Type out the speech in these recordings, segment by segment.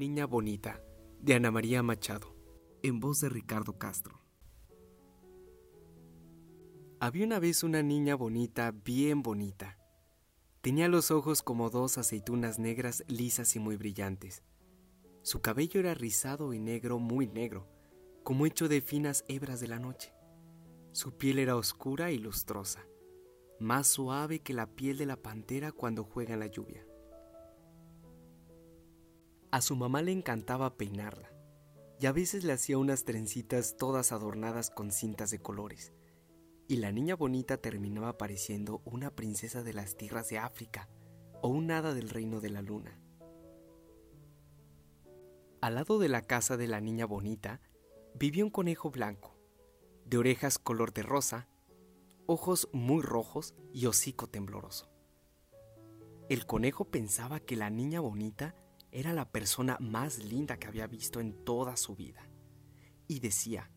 Niña Bonita, de Ana María Machado, en voz de Ricardo Castro. Había una vez una niña bonita, bien bonita. Tenía los ojos como dos aceitunas negras lisas y muy brillantes. Su cabello era rizado y negro, muy negro, como hecho de finas hebras de la noche. Su piel era oscura y lustrosa, más suave que la piel de la pantera cuando juega en la lluvia. A su mamá le encantaba peinarla, y a veces le hacía unas trencitas todas adornadas con cintas de colores, y la niña bonita terminaba pareciendo una princesa de las tierras de África o un hada del reino de la luna. Al lado de la casa de la niña bonita vivía un conejo blanco, de orejas color de rosa, ojos muy rojos y hocico tembloroso. El conejo pensaba que la niña bonita era la persona más linda que había visto en toda su vida. Y decía,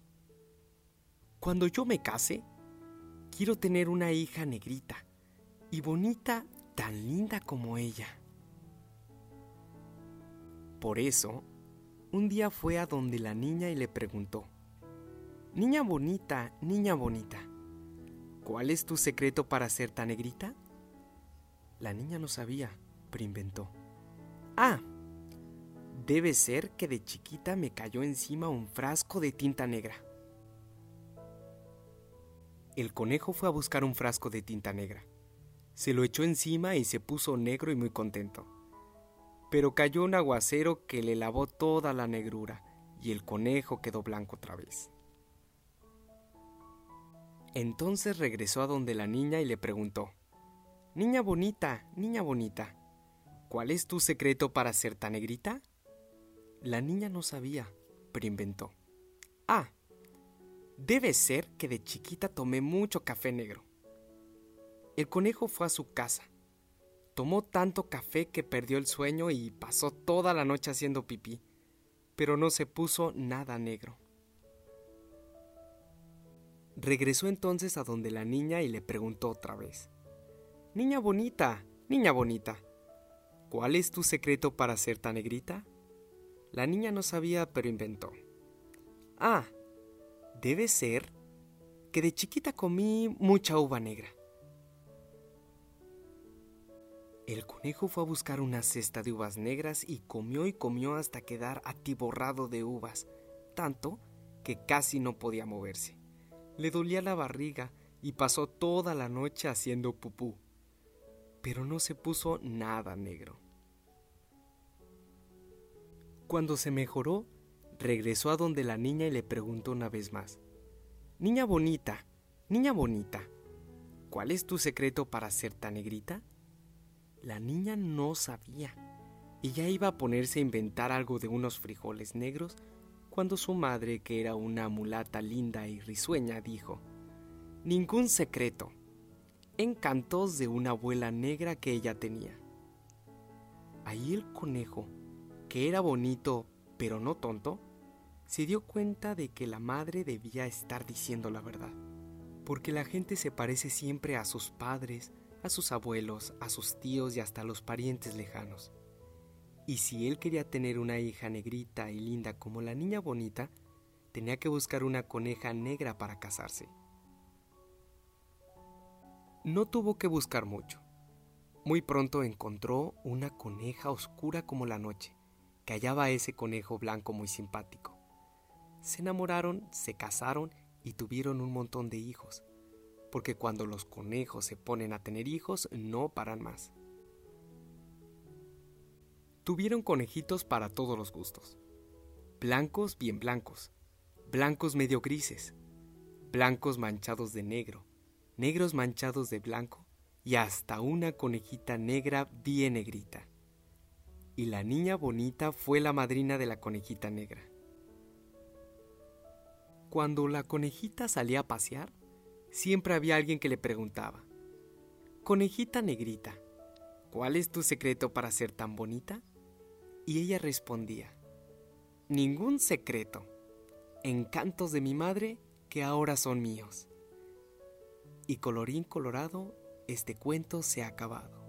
cuando yo me case, quiero tener una hija negrita y bonita tan linda como ella. Por eso, un día fue a donde la niña y le preguntó, Niña bonita, niña bonita, ¿cuál es tu secreto para ser tan negrita? La niña no sabía, pero inventó. Ah, Debe ser que de chiquita me cayó encima un frasco de tinta negra. El conejo fue a buscar un frasco de tinta negra. Se lo echó encima y se puso negro y muy contento. Pero cayó un aguacero que le lavó toda la negrura y el conejo quedó blanco otra vez. Entonces regresó a donde la niña y le preguntó, Niña bonita, niña bonita, ¿cuál es tu secreto para ser tan negrita? La niña no sabía, pero inventó. Ah, debe ser que de chiquita tomé mucho café negro. El conejo fue a su casa. Tomó tanto café que perdió el sueño y pasó toda la noche haciendo pipí, pero no se puso nada negro. Regresó entonces a donde la niña y le preguntó otra vez. Niña bonita, niña bonita, ¿cuál es tu secreto para ser tan negrita? La niña no sabía, pero inventó. Ah, debe ser que de chiquita comí mucha uva negra. El conejo fue a buscar una cesta de uvas negras y comió y comió hasta quedar atiborrado de uvas, tanto que casi no podía moverse. Le dolía la barriga y pasó toda la noche haciendo pupú, pero no se puso nada negro. Cuando se mejoró, regresó a donde la niña y le preguntó una vez más, Niña bonita, niña bonita, ¿cuál es tu secreto para ser tan negrita? La niña no sabía y ya iba a ponerse a inventar algo de unos frijoles negros cuando su madre, que era una mulata linda y risueña, dijo, Ningún secreto, encantos de una abuela negra que ella tenía. Ahí el conejo que era bonito, pero no tonto, se dio cuenta de que la madre debía estar diciendo la verdad, porque la gente se parece siempre a sus padres, a sus abuelos, a sus tíos y hasta a los parientes lejanos. Y si él quería tener una hija negrita y linda como la niña bonita, tenía que buscar una coneja negra para casarse. No tuvo que buscar mucho. Muy pronto encontró una coneja oscura como la noche, que hallaba ese conejo blanco muy simpático. Se enamoraron, se casaron y tuvieron un montón de hijos, porque cuando los conejos se ponen a tener hijos no paran más. Tuvieron conejitos para todos los gustos. Blancos bien blancos, blancos medio grises, blancos manchados de negro, negros manchados de blanco y hasta una conejita negra bien negrita y la niña bonita fue la madrina de la conejita negra. Cuando la conejita salía a pasear, siempre había alguien que le preguntaba, Conejita negrita, ¿cuál es tu secreto para ser tan bonita? Y ella respondía, Ningún secreto, encantos de mi madre que ahora son míos. Y colorín colorado, este cuento se ha acabado.